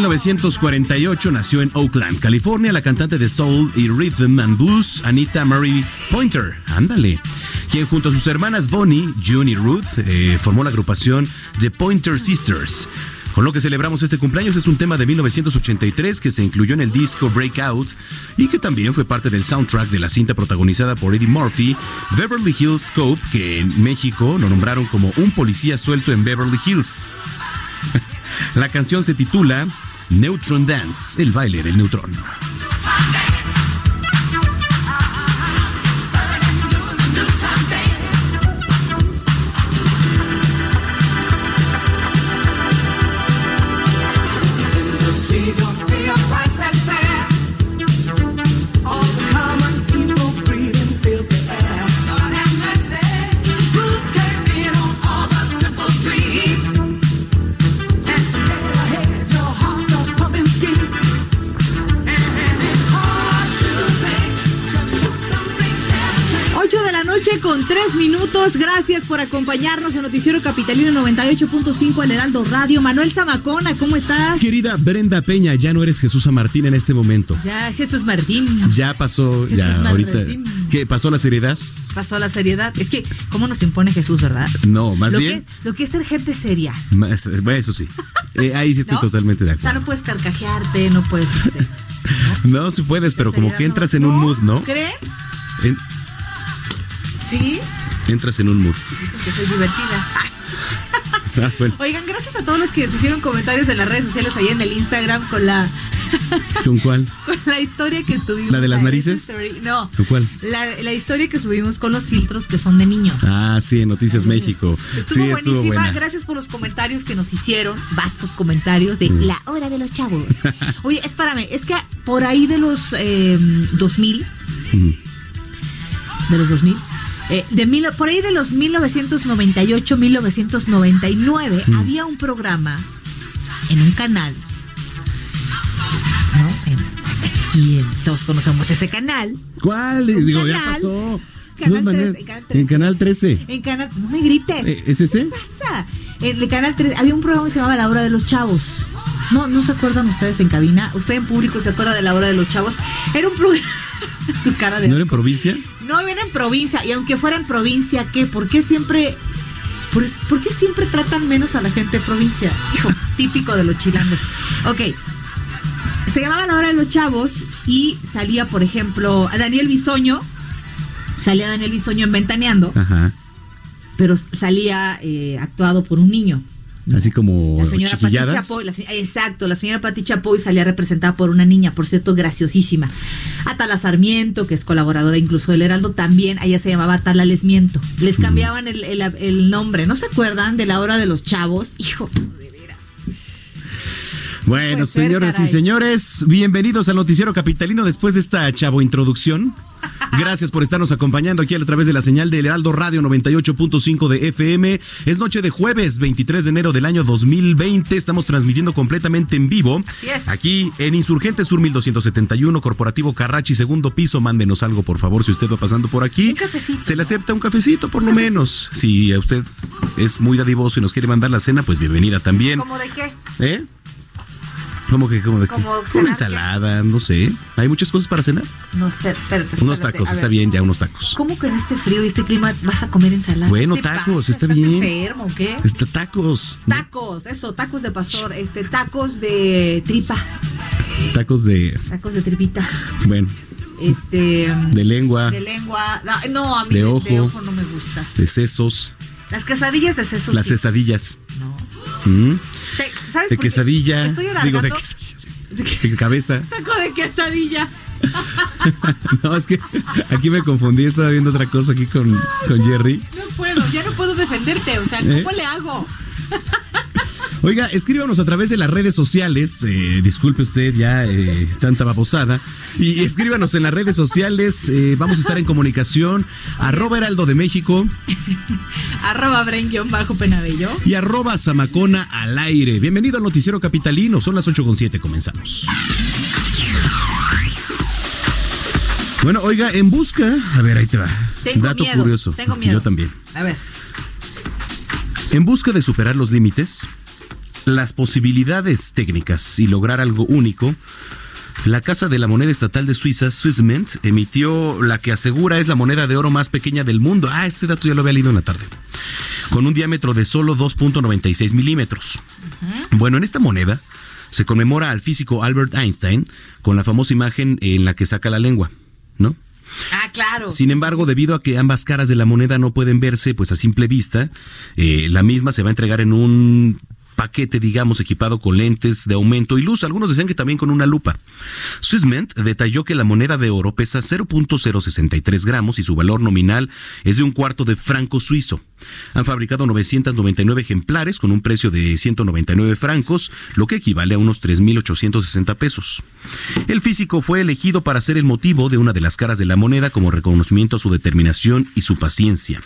1948, nació en Oakland, California, la cantante de soul y rhythm and blues Anita Marie Pointer. Ándale. Quien junto a sus hermanas Bonnie, June y Ruth eh, formó la agrupación The Pointer Sisters. Con lo que celebramos este cumpleaños es un tema de 1983 que se incluyó en el disco Breakout y que también fue parte del soundtrack de la cinta protagonizada por Eddie Murphy, Beverly Hills Scope, que en México lo nombraron como un policía suelto en Beverly Hills. La canción se titula Neutron Dance, el baile del neutrón. Noche con 3 minutos. Gracias por acompañarnos en Noticiero Capitalino 98.5 El Heraldo Radio. Manuel Zamacona, ¿cómo estás? Querida Brenda Peña, ya no eres Jesús Martín en este momento. Ya, Jesús Martín. Ya pasó, ya ahorita. ¿Qué pasó la seriedad? Pasó la seriedad. Es que, ¿cómo nos impone Jesús, verdad? No, más lo bien. Que, lo que es ser gente seria. más- bueno, eso sí. Eh, ahí sí estoy ¿no? totalmente de O sea, acuerdo. no puedes carcajearte, no puedes. este, No, sí puedes, pero como que no. entras en un mood, ¿no? ¿Creen? En- Sí. Entras en un mood. Dicen que soy divertida. Ah, bueno, Oigan, gracias a todos los que nos hicieron comentarios en las redes sociales allá en el Instagram con la, ¿con cuál? con la historia que estuvimos. ¿La de las narices? Story. No. ¿Con cuál? La, la historia que subimos con los filtros que son de niños. Ah, sí, en Noticias México. Estuvo sí, buenísima. estuvo buena. Gracias por los comentarios que nos hicieron. Vastos comentarios de Mm. la hora de los chavos. Oye, espérame, es que por ahí de los eh, 2000, Mm. de los 2000, eh, de mil, por ahí de los 1998, 1999, Mm. había un programa en un canal. ¿No? En- todos conocemos ese canal. ¿Cuál? Digo, ya pasó. Canal todas maneras, 13, Canal 13. En Canal 13. En canal, no me grites. Eh, ¿Es ese? ¿Qué pasa? En el canal 3 había un programa que se llamaba La Hora de los Chavos. No, no se acuerdan ustedes en cabina. Usted en público se acuerda de La Hora de los Chavos. Era un programa. tu cara de ¿No era en provincia? No, viene en provincia. Y aunque fuera en provincia, ¿qué? ¿Por qué siempre... Por, por qué siempre tratan menos a la gente de provincia? Hijo, típico de los chilangos. Ok. Se llamaba La Hora de los Chavos y salía, por ejemplo, a Daniel Bisoño. Salía Daniel Bisoño en Ventaneando, Ajá. pero salía eh, actuado por un niño. Así como La señora Pati. Chapoy, la exacto, la señora Pati Chapoy salía representada por una niña, por cierto, graciosísima. Atala Sarmiento, que es colaboradora incluso del Heraldo, también, ella se llamaba Atala Lesmiento. Les cambiaban el, el- el nombre, ¿no se acuerdan de la hora de los chavos? Hijo, Bueno, Puede ser, señoras y caray. señores, bienvenidos al Noticiero Capitalino después de esta chavo introducción. Gracias por estarnos acompañando aquí a través de la señal del Heraldo Radio 98.5 de FM. Es noche de jueves 23 de enero del año 2020. Estamos transmitiendo completamente en vivo. Así es. Aquí en Insurgente Sur 1271, Corporativo Carrachi, segundo piso. Mándenos algo, por favor, si usted va pasando por aquí. Un cafecito, Se le acepta un cafecito, por lo menos. Si a usted es muy dadivoso y nos quiere mandar la cena, pues bienvenida también. ¿Cómo de qué? ¿Eh? ¿Cómo que? ¿Cómo de qué? Una ensalada, no sé. ¿Hay muchas cosas para cenar? No, espérate, espérate, Unos tacos, está ver, bien, ya unos tacos. ¿Cómo que en este frío y este clima vas a comer ensalada? Bueno, ¿Qué te tacos, pasa? está ¿Estás bien. enfermo o qué? Está tacos. Tacos, eso, tacos de pastor, este, tacos de tripa, Tacos de, tacos de tripita, bueno, este, de lengua, de lengua, no, a mí De de, ojo. de ojo no me gusta. de sesos, Las quesadillas de seso. las quesadillas. No. Mm, ¿Sabes De quesadilla. Estoy Digo, de quesadilla. De cabeza. Taco de quesadilla. No, es que aquí me confundí. Estaba viendo otra cosa aquí con, con Jerry. No puedo, ya no puedo defenderte. O sea, ¿Eh? ¿cómo le hago? Oiga, escríbanos a través de las redes sociales. eh, disculpe usted ya eh, tanta babosada. Y escríbanos en las redes sociales. eh, vamos a estar en comunicación. Arroba Heraldo de México Arroba bren bajo penabello. y arroba Zamacona al aire. Bienvenido al Noticiero Capitalino. Son las 8.7. Comenzamos. Bueno, oiga, en busca. A ver, ahí te va. Tengo Dato miedo. curioso. Tengo miedo. Yo también. A ver. En busca de superar los límites, las posibilidades técnicas y lograr algo único, la Casa de la Moneda Estatal de Suiza, Swissmint, emitió la que asegura es la moneda de oro más pequeña del mundo. Ah, este dato ya lo había leído en la tarde. Con un diámetro de solo 2.96 milímetros. Bueno, en esta moneda se conmemora al físico Albert Einstein con la famosa imagen en la que saca la lengua, ¿no? Ah, claro. Sin embargo, debido a que ambas caras de la moneda no pueden verse pues a simple vista, eh, la misma se va a entregar en un paquete, digamos, equipado con lentes de aumento y luz. Algunos decían que también con una lupa. Swissment detalló que la moneda de oro pesa 0.063 gramos y su valor nominal es de un cuarto de franco suizo. Han fabricado 999 ejemplares con un precio de 199 francos, lo que equivale a unos 3.860 pesos. El físico fue elegido para ser el motivo de una de las caras de la moneda como reconocimiento a su determinación y su paciencia.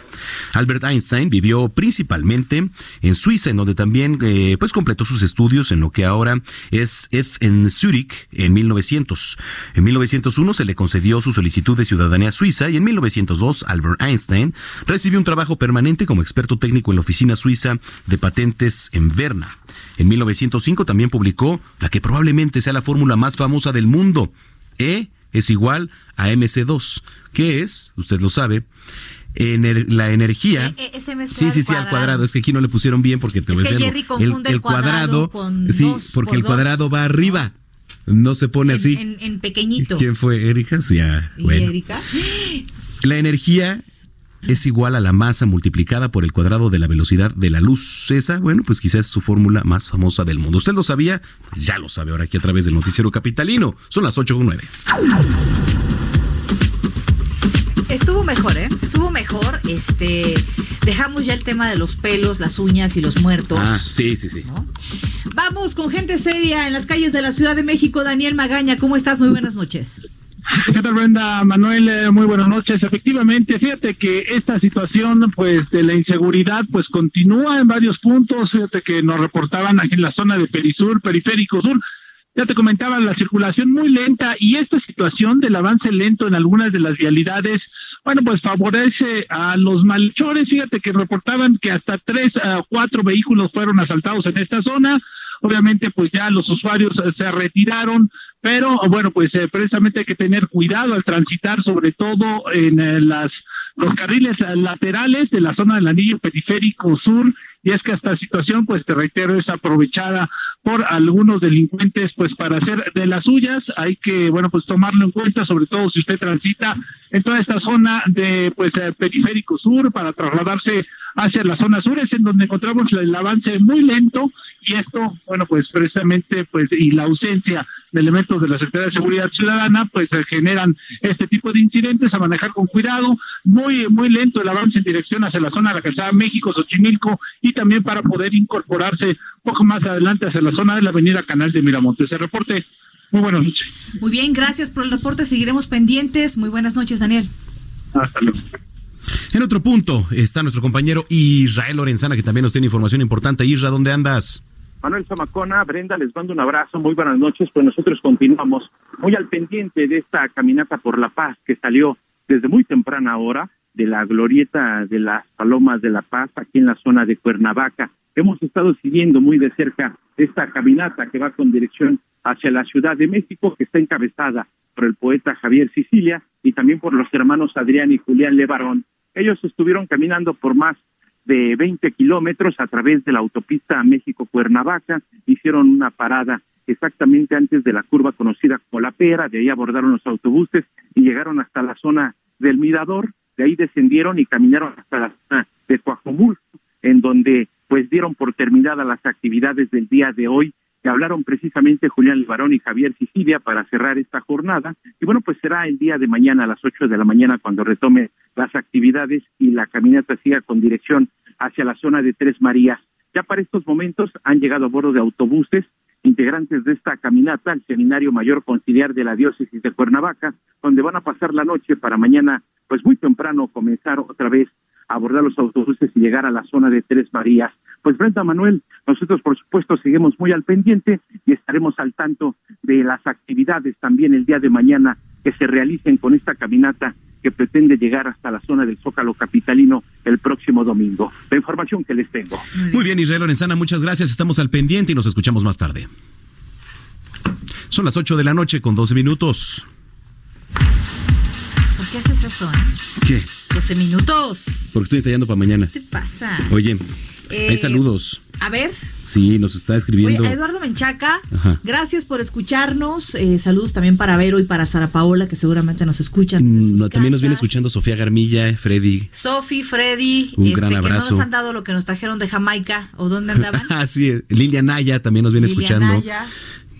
Albert Einstein vivió principalmente en Suiza, en donde también eh, pues completó sus estudios en lo que ahora es en Zúrich en 1900. En 1901 se le concedió su solicitud de ciudadanía suiza y en 1902 Albert Einstein recibió un trabajo permanente como experto técnico en la oficina suiza de patentes en Berna. En 1905 también publicó la que probablemente sea la fórmula más famosa del mundo. E es igual a MC2, que es, usted lo sabe, ener- la energía. E- e- sí, sí, sí, al cuadrado. cuadrado. Es que aquí no le pusieron bien porque te Es voy a que Jerry confunde el cuadrado con sí, dos porque por el dos. cuadrado va arriba. No se pone En, así. en- en pequeñito. ¿Quién fue? Erika, sí, ah, ¿Y bueno. Erika? La energía es igual a la masa multiplicada por el cuadrado de la velocidad de la luz. Esa, bueno, pues quizás es su fórmula más famosa del mundo. ¿Usted lo sabía? Ya lo sabe ahora aquí a través del noticiero capitalino. Son las 8 con 9. Estuvo mejor, ¿eh? Estuvo mejor. Este, dejamos ya el tema de los pelos, las uñas y los muertos. Ah, sí, sí, sí. ¿no? Vamos con gente seria en las calles de la Ciudad de México. Daniel Magaña, ¿cómo estás? Muy buenas noches. ¿Qué tal, Brenda? Manuel, eh, muy buenas noches. Efectivamente, fíjate que esta situación, pues, de la inseguridad, pues, continúa en varios puntos. Fíjate que nos reportaban aquí en la zona de Perisur, Periférico Sur. Ya te comentaba la circulación muy lenta y esta situación del avance lento en algunas de las vialidades, bueno, pues favorece a los malhechores. Fíjate que reportaban que hasta tres a cuatro vehículos fueron asaltados en esta zona. Obviamente, pues ya los usuarios eh, se retiraron, pero bueno, pues eh, precisamente hay que tener cuidado al transitar, sobre todo en eh, las los carriles laterales de la zona del anillo periférico sur y es que esta situación, pues te reitero, es aprovechada por algunos delincuentes, pues para hacer de las suyas. Hay que, bueno, pues tomarlo en cuenta, sobre todo si usted transita en toda esta zona de, pues, eh, periférico sur para trasladarse hacia la zona sur, es en donde encontramos el avance muy lento y esto, bueno, pues precisamente, pues, y la ausencia de elementos de la Secretaría de Seguridad Ciudadana, pues eh, generan este tipo de incidentes a manejar con cuidado, muy, muy lento el avance en dirección hacia la zona de la calzada México, Xochimilco y también para poder incorporarse un poco más adelante hacia la zona de la avenida Canal de Miramontes. El reporte, muy buenas noches. Muy bien, gracias por el reporte. Seguiremos pendientes. Muy buenas noches, Daniel. Hasta luego. En otro punto está nuestro compañero Israel Lorenzana, que también nos tiene información importante. Isra, ¿dónde andas? Manuel Zamacona, Brenda, les mando un abrazo, muy buenas noches, pues nosotros continuamos muy al pendiente de esta caminata por la paz que salió desde muy temprana hora de la glorieta de las Palomas de la Paz aquí en la zona de Cuernavaca. Hemos estado siguiendo muy de cerca esta caminata que va con dirección hacia la Ciudad de México, que está encabezada por el poeta Javier Sicilia y también por los hermanos Adrián y Julián Levarón. Ellos estuvieron caminando por más de 20 kilómetros a través de la autopista México-Cuernavaca, hicieron una parada exactamente antes de la curva conocida como La Pera, de ahí abordaron los autobuses y llegaron hasta la zona del Mirador, de ahí descendieron y caminaron hasta la zona de Coajomul, en donde pues dieron por terminadas las actividades del día de hoy, que hablaron precisamente Julián Levarón y Javier Sicilia para cerrar esta jornada, y bueno, pues será el día de mañana a las 8 de la mañana cuando retome las actividades y la caminata siga con dirección hacia la zona de Tres Marías. Ya para estos momentos han llegado a bordo de autobuses integrantes de esta caminata al Seminario Mayor Conciliar de la Diócesis de Cuernavaca, donde van a pasar la noche para mañana, pues muy temprano, comenzar otra vez a abordar los autobuses y llegar a la zona de Tres Marías. Pues Brenda Manuel, nosotros por supuesto seguimos muy al pendiente y estaremos al tanto de las actividades también el día de mañana que se realicen con esta caminata que pretende llegar hasta la zona del Zócalo Capitalino el próximo domingo. La información que les tengo. Muy bien, Israel Lorenzana, muchas gracias. Estamos al pendiente y nos escuchamos más tarde. Son las 8 de la noche con 12 minutos. ¿Por qué haces eso? eh? ¿Qué? 12 minutos. Porque estoy ensayando para mañana. ¿Qué te pasa? Oye, Eh, hay saludos. A ver, Sí, nos está escribiendo. Eduardo Menchaca, Ajá. gracias por escucharnos. Eh, saludos también para Vero y para Sara Paola, que seguramente nos escuchan. Mm, también nos viene escuchando Sofía Garmilla, Freddy. Sofi, Freddy, Un este, gran que no abrazo. nos han dado lo que nos trajeron de Jamaica, o dónde andaban. Ah, sí, Lilia Naya también nos viene Lilia escuchando. Naya,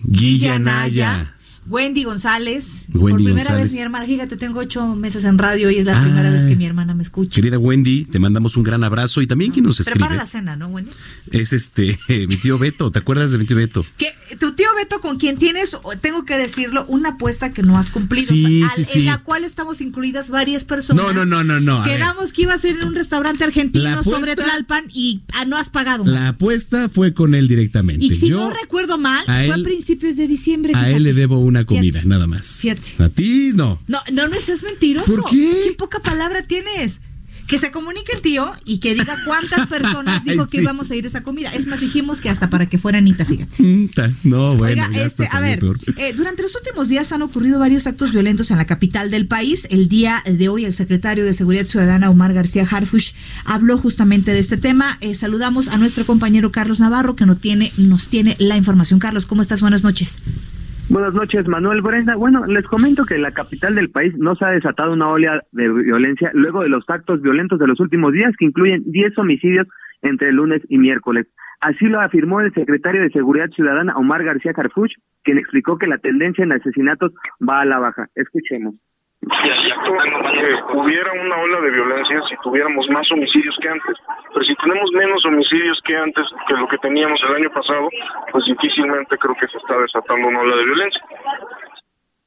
Guilla Naya. Wendy González. Wendy por primera González. vez mi hermana, fíjate, tengo ocho meses en radio y es la Ah. primera vez que mi hermana me escucha. Querida Wendy, te mandamos un gran abrazo y también quien nos Prepara escribe la cena, ¿no, Wendy? es este mi tío Beto. ¿Te acuerdas de mi tío Beto? Que tu tío Beto, con quien tienes, tengo que decirlo, una apuesta que no has cumplido. Sí, sí, sí. En la cual estamos incluidas varias personas. No, no, no, no, no. ver. Quedamos que iba a ser en un restaurante argentino apuesta- sobre Tlalpan y ah, no has pagado. La apuesta fue con él directamente. y si Yo no recuerdo mal, fue a principios de diciembre. a fíjate. él le debo una comida, Fíjate. nada más. Fíjate. A ti no. No, no, no seas mentiroso. ¿Por qué? poca palabra tienes? Que se comunique el tío y que diga cuántas personas dijo que íbamos a ir a esa comida. Es más, dijimos que hasta para que fuera Anita, fíjate. No, bueno, Oiga, ya este, está a ver, eh, durante los últimos días han ocurrido varios actos violentos en la capital del país. El día de hoy, el secretario de Seguridad Ciudadana, Omar García Harfush, habló justamente de este tema. Eh, saludamos a nuestro compañero Carlos Navarro, que no tiene, nos tiene la información. Carlos, ¿cómo estás? Buenas noches. Buenas noches, Manuel Brenda. Bueno, les comento que la capital del país no se ha desatado una ola de violencia luego de los actos violentos de los últimos días que incluyen 10 homicidios entre lunes y miércoles. Así lo afirmó el secretario de Seguridad Ciudadana, Omar García Carfuch, quien explicó que la tendencia en asesinatos va a la baja. Escuchemos. Que hubiera una ola de violencia si tuviéramos más homicidios que antes. Pero si tenemos menos homicidios que antes, que lo que teníamos el año pasado, pues difícilmente creo que se está desatando una ola de violencia.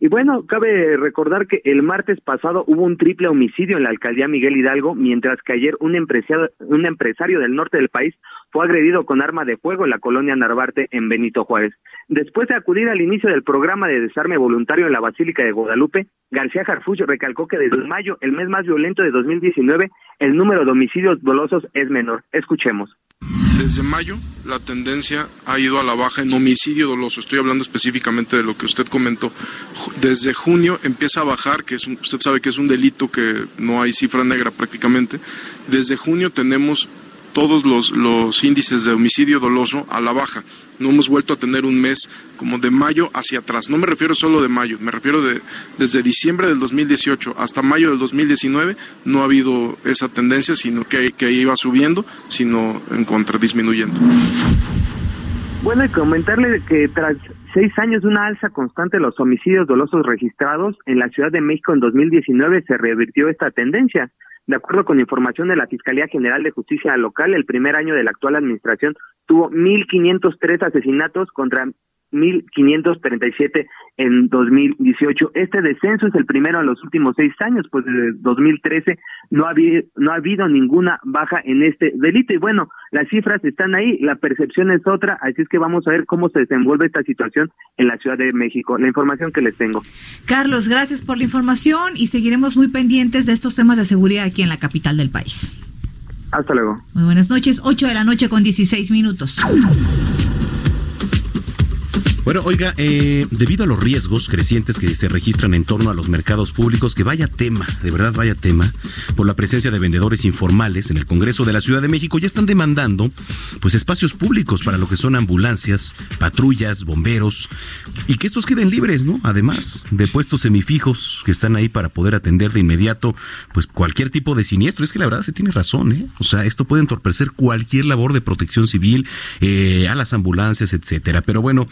Y bueno, cabe recordar que el martes pasado hubo un triple homicidio en la alcaldía Miguel Hidalgo, mientras que ayer un empresario, un empresario del norte del país fue agredido con arma de fuego en la colonia Narvarte en Benito Juárez. Después de acudir al inicio del programa de desarme voluntario en la Basílica de Guadalupe, García Jarfuch recalcó que desde mayo, el mes más violento de 2019, el número de homicidios dolosos es menor. Escuchemos. Desde mayo la tendencia ha ido a la baja en homicidio doloso. Estoy hablando específicamente de lo que usted comentó. Desde junio empieza a bajar, que es un- usted sabe que es un delito que no hay cifra negra prácticamente. Desde junio tenemos todos los, los índices de homicidio doloso a la baja. No hemos vuelto a tener un mes como de mayo hacia atrás. No me refiero solo de mayo, me refiero de desde diciembre del 2018 hasta mayo del 2019 no ha habido esa tendencia, sino que, que iba subiendo, sino en contra, disminuyendo. Bueno, y comentarle que tras seis años de una alza constante de los homicidios dolosos registrados en la Ciudad de México en 2019 se revirtió esta tendencia. De acuerdo con información de la Fiscalía General de Justicia Local, el primer año de la actual administración tuvo 1.503 asesinatos contra 1.537 en 2018. Este descenso es el primero en los últimos seis años, pues desde 2013 no ha, habido, no ha habido ninguna baja en este delito. Y bueno, las cifras están ahí, la percepción es otra, así es que vamos a ver cómo se desenvuelve esta situación en la Ciudad de México. La información que les tengo. Carlos, gracias por la información y seguiremos muy pendientes de estos temas de seguridad aquí en la capital del país. Hasta luego. Muy buenas noches, 8 de la noche con 16 minutos. Bueno, oiga, eh, debido a los riesgos crecientes que se registran en torno a los mercados públicos, que vaya tema, de verdad vaya tema, por la presencia de vendedores informales en el Congreso de la Ciudad de México, ya están demandando pues espacios públicos para lo que son ambulancias, patrullas, bomberos, y que estos queden libres, ¿no? Además de puestos semifijos que están ahí para poder atender de inmediato pues cualquier tipo de siniestro. Es que la verdad se tiene razón, ¿eh? O sea, esto puede entorpecer cualquier labor de protección civil eh, a las ambulancias, etcétera. Pero bueno,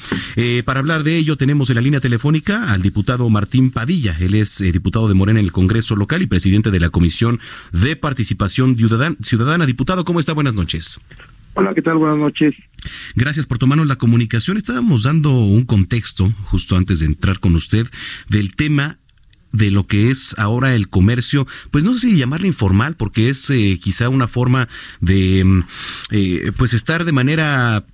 para hablar de ello tenemos en la línea telefónica al diputado Martín Padilla. Él es eh, diputado de Morena en el Congreso local y presidente de la Comisión de Participación Ciudadan- Ciudadana. Diputado, ¿cómo está? Buenas noches. Hola, ¿qué tal? Buenas noches. Gracias por tomarnos la comunicación. Estábamos dando un contexto justo antes de entrar con usted del tema de lo que es ahora el comercio, pues no sé si llamarle informal, porque es eh, quizá una forma de mm, eh, pues estar de manera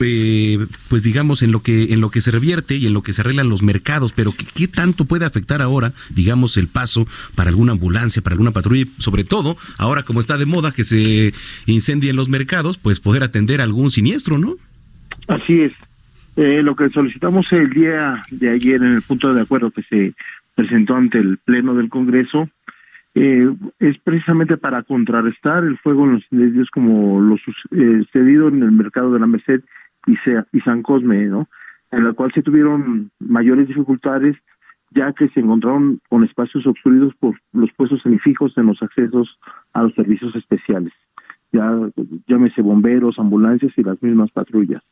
eh, pues digamos en lo que en lo que se revierte y en lo que se arreglan los mercados, pero ¿qué, tanto puede afectar ahora, digamos, el paso para alguna ambulancia, para alguna patrulla, sobre todo ahora como está de moda que se incendien los mercados, pues poder atender algún siniestro, ¿no? Así es. Eh, lo que solicitamos el día de ayer en el punto de acuerdo que se presentó ante el Pleno del Congreso eh, es precisamente para contrarrestar el fuego en los incendios como lo eh, sucedido en el mercado de la Merced y, Se- y San Cosme, ¿no? En la cual se tuvieron mayores dificultades ya que se encontraron con espacios obstruidos por los puestos semifijos en los accesos a los servicios especiales. Ya llámese bomberos, ambulancias y las mismas patrullas.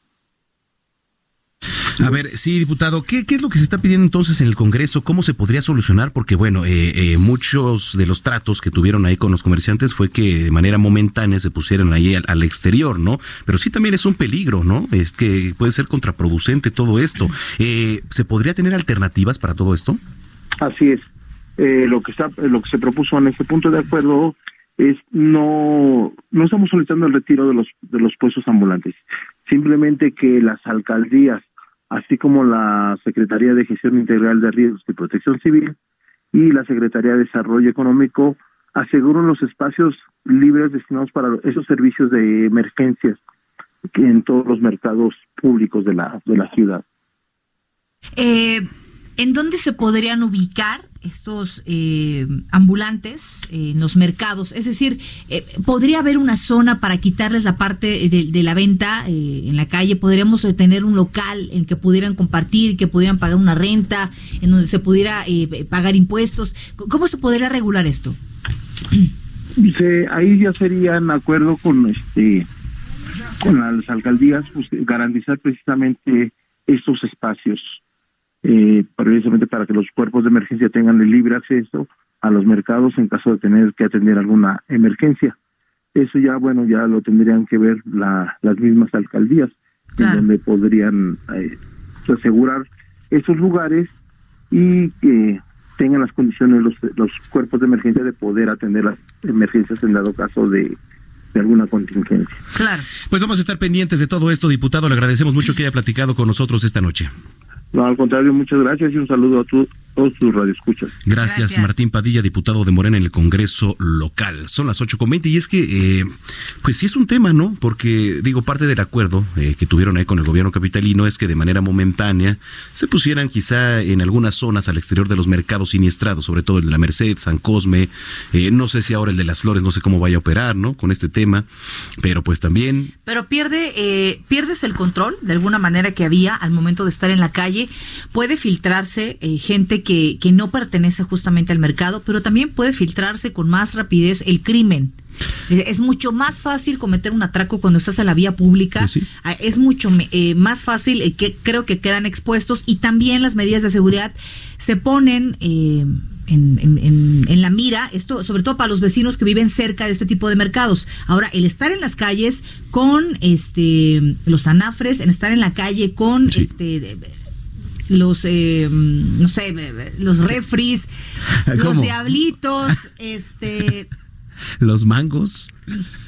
A ver, sí, diputado, ¿qué, qué es lo que se está pidiendo entonces en el Congreso? ¿Cómo se podría solucionar? Porque, bueno, eh, eh, muchos de los tratos que tuvieron ahí con los comerciantes fue que de manera momentánea se pusieran ahí al, al exterior, ¿no? Pero sí también es un peligro, ¿no? Es que puede ser contraproducente todo esto. Eh, ¿Se podría tener alternativas para todo esto? Así es. Eh, lo que está, lo que se propuso en este punto de acuerdo es no no estamos solicitando el retiro de los de los puestos ambulantes, simplemente que las alcaldías, así como la Secretaría de Gestión Integral de Riesgos y Protección Civil y la Secretaría de Desarrollo Económico aseguren los espacios libres destinados para esos servicios de emergencias en todos los mercados públicos de la de la ciudad. Eh, ¿En dónde se podrían ubicar estos eh, ambulantes eh, en los mercados? Es decir, eh, ¿podría haber una zona para quitarles la parte de, la venta eh, en la calle? ¿Podríamos tener un local en que pudieran compartir, que pudieran pagar una renta, en donde se pudiera pagar impuestos? ¿Cómo se podría regular esto? Dice, ahí ya sería en acuerdo con este con las alcaldías pues, garantizar precisamente estos espacios eh, precisamente para que los cuerpos de emergencia tengan el libre acceso a los mercados en caso de tener que atender alguna emergencia. Eso ya, bueno, ya lo tendrían que ver la, las mismas alcaldías, en donde podrían eh, asegurar esos lugares y que tengan las condiciones los, los cuerpos de emergencia de poder atender las emergencias en dado caso de, de alguna contingencia. Claro. Pues vamos a estar pendientes de todo esto, diputado. Le agradecemos mucho que haya platicado con nosotros esta noche. No, al contrario, muchas gracias y un saludo a, tu, todos sus radioescuchas. Gracias, Gracias. Martín Padilla, diputado de Morena en el Congreso local. Son las 8.20 y es que, eh, pues sí es un tema, ¿no? Porque, digo, parte del acuerdo eh, que tuvieron ahí con el gobierno capitalino es que de manera momentánea se pusieran quizá en algunas zonas al exterior de los mercados siniestrados, sobre todo el de la Merced, San Cosme, eh, no sé si ahora el de las Flores, no sé cómo vaya a operar, ¿no? Con este tema, pero pues también Pero pierde, eh, pierdes el control de alguna manera que había al momento de estar en la calle. Puede filtrarse eh, gente que, que no pertenece justamente al mercado, pero también puede filtrarse con más rapidez el crimen. Es mucho más fácil cometer un atraco cuando estás en la vía pública. Pues sí. Ah, Es mucho eh, más fácil eh, que creo que quedan expuestos y también las medidas de seguridad se ponen eh, en, en- en- la mira, esto sobre todo para los vecinos que viven cerca de este tipo de mercados. Ahora, el estar en las calles con este los anafres, en estar en la calle con Sí. este los eh, no sé, los refris, los ¿Cómo? diablitos, este los mangos.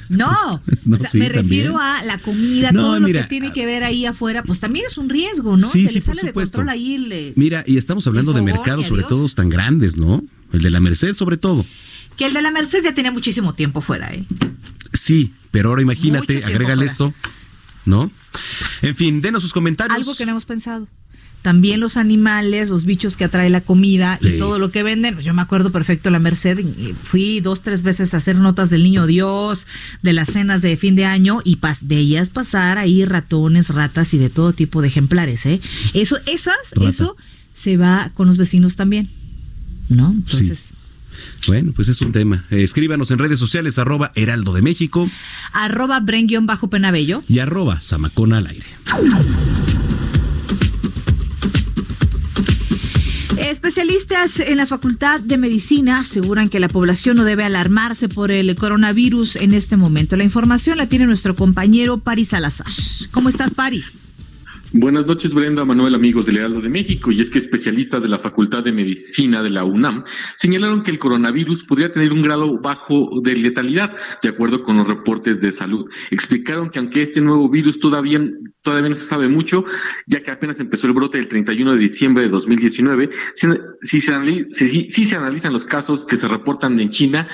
no, No, O sea, sí, me también. refiero a la comida, No, todo mira, lo que tiene que ver ahí afuera, pues también es un riesgo, ¿no? Sí, Se sí, le por sale de control ahí el- Mira, y estamos hablando de mercados, sobre todo tan grandes, ¿no? El de la Merced, sobre todo. que el de la Merced ya tenía muchísimo tiempo fuera, ¿eh? Sí, pero ahora imagínate, agrégale fuera. esto, ¿no? En fin, denos sus comentarios. Algo que no hemos pensado. También los animales, los bichos que atrae la comida Sí. y todo lo que venden. Pues Yo me acuerdo perfecto la Merced. Fui dos, tres veces a hacer notas del niño Dios, de las cenas de fin de año y pas veías pasar ahí ratones, ratas y de todo tipo de ejemplares, ¿eh? Eso, esas, Rata. eso se va con los vecinos también, ¿no? Entonces, Bueno, pues es un tema. Escríbanos en redes sociales, arroba Heraldo de México arroba bren-penabello. y arroba Zamacona al aire. Especialistas en la Facultad de Medicina aseguran que la población no debe alarmarse por el coronavirus en este momento. La información la tiene nuestro compañero Paris Salazar. ¿Cómo estás, Paris? Buenas noches, Brenda, Manuel, amigos del Heraldo de México. Y es que especialistas de la Facultad de Medicina de la UNAM señalaron que el coronavirus podría tener un grado bajo de letalidad, de acuerdo con los reportes de salud. Explicaron que aunque este nuevo virus todavía, todavía no se sabe mucho, ya que apenas empezó el brote el 31 de diciembre de 2019, si, se, si se analizan los casos que se reportan en China,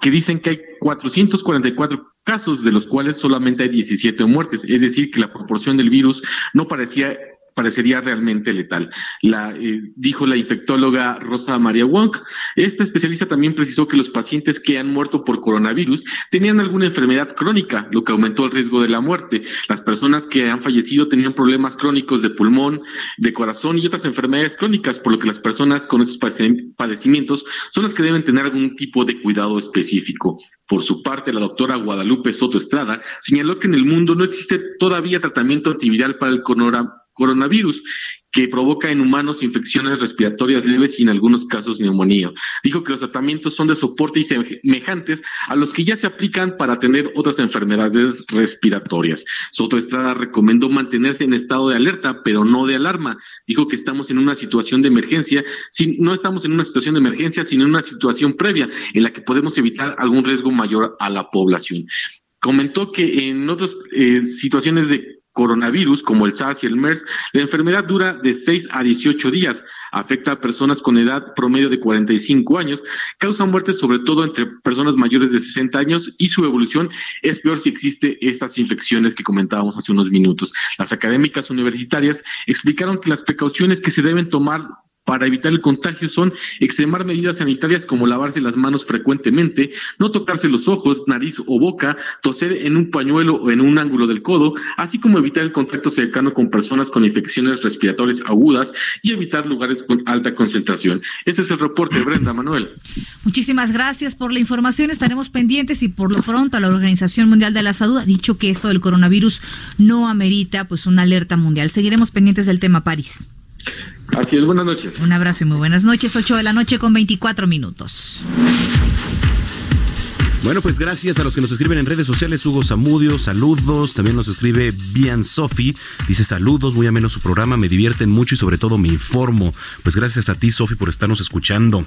que dicen que hay 444 casos, de los cuales solamente hay 17 muertes, es decir, que la proporción del virus no parecía parecería realmente letal. La, eh, dijo la infectóloga Rosa María Wong. Esta especialista también precisó que los pacientes que han muerto por coronavirus tenían alguna enfermedad crónica, lo que aumentó el riesgo de la muerte. Las personas que han fallecido tenían problemas crónicos de pulmón, de corazón y otras enfermedades crónicas, por lo que las personas con esos padecimientos son las que deben tener algún tipo de cuidado específico. Por su parte, la doctora Guadalupe Soto Estrada señaló que en el mundo no existe todavía tratamiento antiviral para el corona- coronavirus que provoca en humanos infecciones respiratorias leves y en algunos casos neumonía. Dijo que los tratamientos son de soporte y semejantes a los que ya se aplican para atender otras enfermedades respiratorias. Soto Estrada recomendó mantenerse en estado de alerta, pero no de alarma. Dijo que estamos en una situación de emergencia, si no estamos en una situación de emergencia, sino en una situación previa en la que podemos evitar algún riesgo mayor a la población. Comentó que en otras eh, situaciones de coronavirus, como el SARS y el MERS, la enfermedad dura de 6 a 18 días, afecta a personas con edad promedio de 45 años, causa muertes sobre todo entre personas mayores de 60 años y su evolución es peor si existe estas infecciones que comentábamos hace unos minutos. Las académicas universitarias explicaron que las precauciones que se deben tomar para evitar el contagio son extremar medidas sanitarias como lavarse las manos frecuentemente, no tocarse los ojos, nariz o boca, toser en un pañuelo o en un ángulo del codo, así como evitar el contacto cercano con personas con infecciones respiratorias agudas y evitar lugares con alta concentración. Este es el reporte, Brenda Manuel. Muchísimas gracias por la información. Estaremos pendientes y por lo pronto la Organización Mundial de la Salud ha dicho que esto del coronavirus no amerita pues una alerta mundial. Seguiremos pendientes del tema París. Así es, buenas noches. Un abrazo y muy buenas noches. 8 de la noche con 24 minutos. Bueno, pues gracias a los que nos escriben en redes sociales. Hugo Zamudio, saludos. También nos escribe Bian Sofi. Dice saludos, muy ameno su programa. Me divierten mucho y sobre todo me informo. Pues gracias a ti, Sofi, por estarnos escuchando.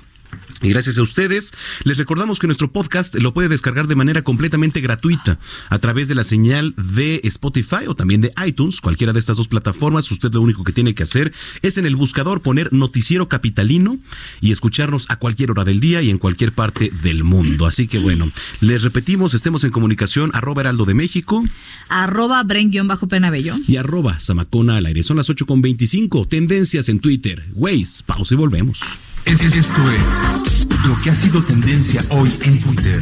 Y gracias a ustedes, les recordamos que nuestro podcast lo puede descargar de manera completamente gratuita a través de la señal de Spotify o también de iTunes, cualquiera de estas dos plataformas. Usted lo único que tiene que hacer es en el buscador poner Noticiero Capitalino y escucharnos a cualquier hora del día y en cualquier parte del mundo. Así que bueno, les repetimos, estemos en comunicación arroba heraldo de México Arroba Bren-Penabello. y arroba Samacona al aire. Son las 8.25. Tendencias en Twitter. Waze, pausa y volvemos. Es- Esto es lo que ha sido tendencia hoy en Twitter.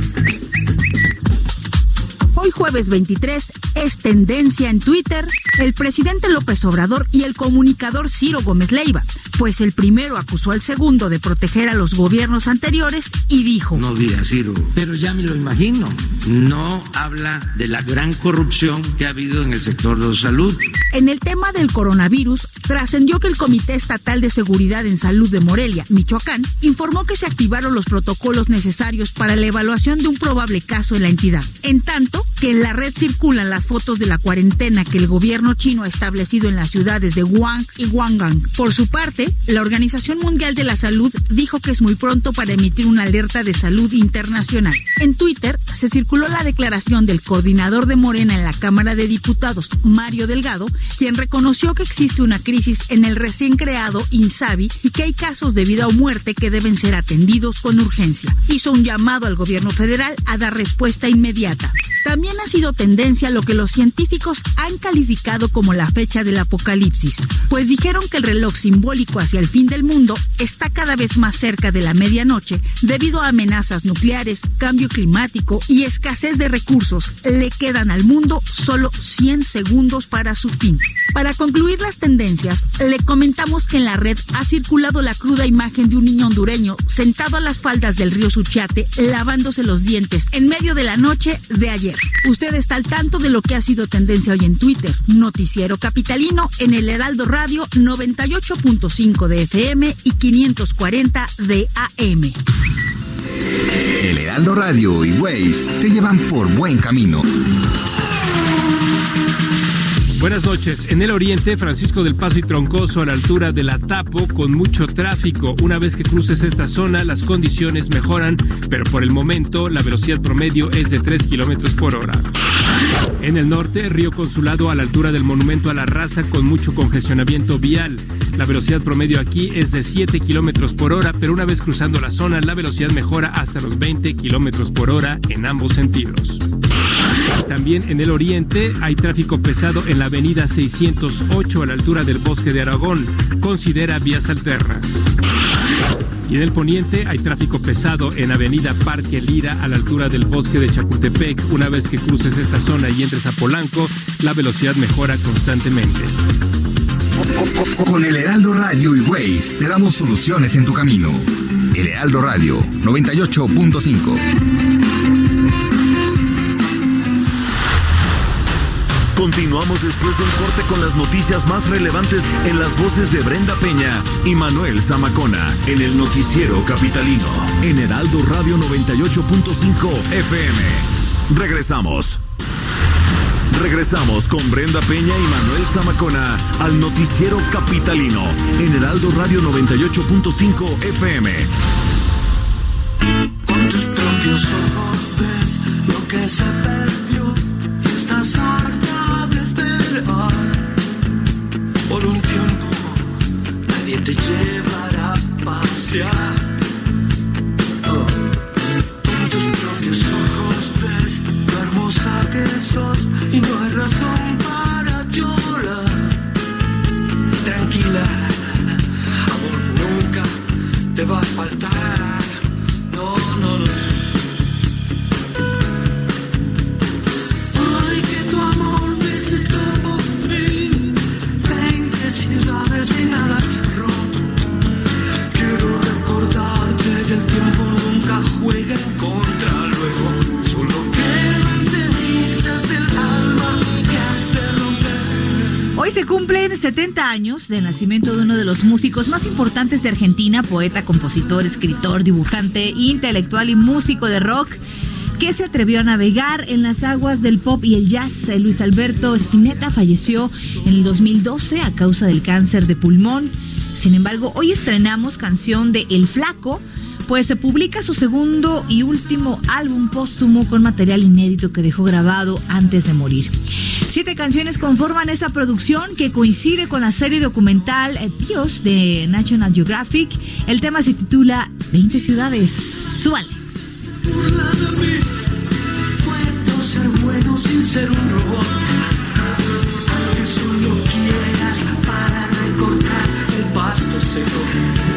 Hoy jueves 23 es tendencia en Twitter el presidente López Obrador y el comunicador Ciro Gómez Leiva, pues el primero acusó al segundo de proteger a los gobiernos anteriores y dijo, No diga Ciro, pero ya me lo imagino. No habla de la gran corrupción que ha habido en el sector de salud. En el tema del coronavirus, trascendió que el Comité Estatal de Seguridad en Salud de Morelia, Michoacán, informó que se activaron los protocolos necesarios para la evaluación de un probable caso en la entidad. En tanto, que en la red circulan las fotos de la cuarentena que el gobierno chino ha establecido en las ciudades de Wuhan y Guangdong. Por su parte, la Organización Mundial de la Salud dijo que es muy pronto para emitir una alerta de salud internacional. En Twitter se circuló la declaración del coordinador de Morena en la Cámara de Diputados, Mario Delgado, quien reconoció que existe una crisis en el recién creado INSABI y que hay casos de vida o muerte que deben ser atendidos con urgencia. Hizo un llamado al gobierno federal a dar respuesta inmediata. También ha sido tendencia lo que los científicos han calificado como la fecha del apocalipsis, pues dijeron que el reloj simbólico hacia el fin del mundo está cada vez más cerca de la medianoche debido a amenazas nucleares, cambio climático y escasez de recursos. Le quedan al mundo solo 100 segundos para su fin. Para concluir las tendencias, le comentamos que en la red ha circulado la cruda imagen de un niño hondureño sentado a las faldas del río Suchiate lavándose los dientes en medio de la noche de ayer. Usted está al tanto de lo que ha sido tendencia hoy en Twitter. Noticiero Capitalino en el Heraldo Radio 98.5 de FM y 540 de AM. El Heraldo Radio y Waze te llevan por buen camino. Buenas noches. En el oriente, Francisco del Paso y Troncoso a la altura de la Tapo con mucho tráfico. Una vez que cruces esta zona, las condiciones mejoran, pero por el momento la velocidad promedio es de 3 kilómetros por hora. En el norte, Río Consulado a la altura del Monumento a la Raza con mucho congestionamiento vial. La velocidad promedio aquí es de 7 kilómetros por hora, pero una vez cruzando la zona, la velocidad mejora hasta los 20 kilómetros por hora en ambos sentidos. También en el oriente hay tráfico pesado en la avenida 608 a la altura del bosque de Aragón. Considera vías alternas. Y en el poniente hay tráfico pesado en avenida Parque Lira a la altura del bosque de Chapultepec. Una vez que cruces esta zona y entres a Polanco, la velocidad mejora constantemente. Con el Heraldo Radio y Waze te damos soluciones en tu camino. El Heraldo Radio 98.5. Continuamos después del corte con las noticias más relevantes en las voces de Brenda Peña y Manuel Zamacona en el noticiero capitalino en Heraldo Radio 98.5 FM. Regresamos. Regresamos con Brenda Peña y Manuel Zamacona al noticiero capitalino en Heraldo Radio 98.5 FM. Con tus propios ojos ves lo que se perdió Por un tiempo nadie te llevará a pasear. Oh. Con tus propios ojos ves lo hermosa que sos y no hay razón para llorar. Tranquila, amor nunca te va Hoy se cumplen 70 años de nacimiento de uno de los músicos más importantes de Argentina, poeta, compositor, escritor, dibujante, intelectual y músico de rock, que se atrevió a navegar en las aguas del pop y el jazz. Luis Alberto Spinetta falleció en el 2012 a causa del cáncer de pulmón. Sin embargo, hoy estrenamos canción de El Flaco, pues se publica su segundo y último álbum póstumo con material inédito que dejó grabado antes de morir. Siete canciones conforman esta producción que coincide con la serie documental eh, Dios de National Geographic. El tema se titula 20 ciudades. Súbale. Pasto seco.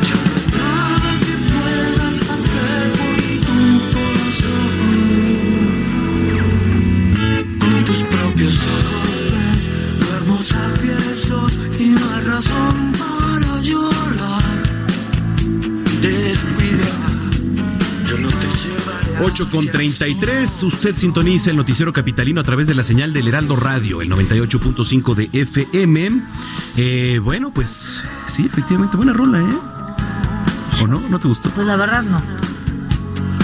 8 con 33, usted sintoniza el noticiero capitalino a través de la señal del Heraldo Radio, el 98.5 de FM. Eh, bueno, pues sí, efectivamente, buena rola, ¿eh? ¿O no? ¿No te gustó? Pues la verdad no.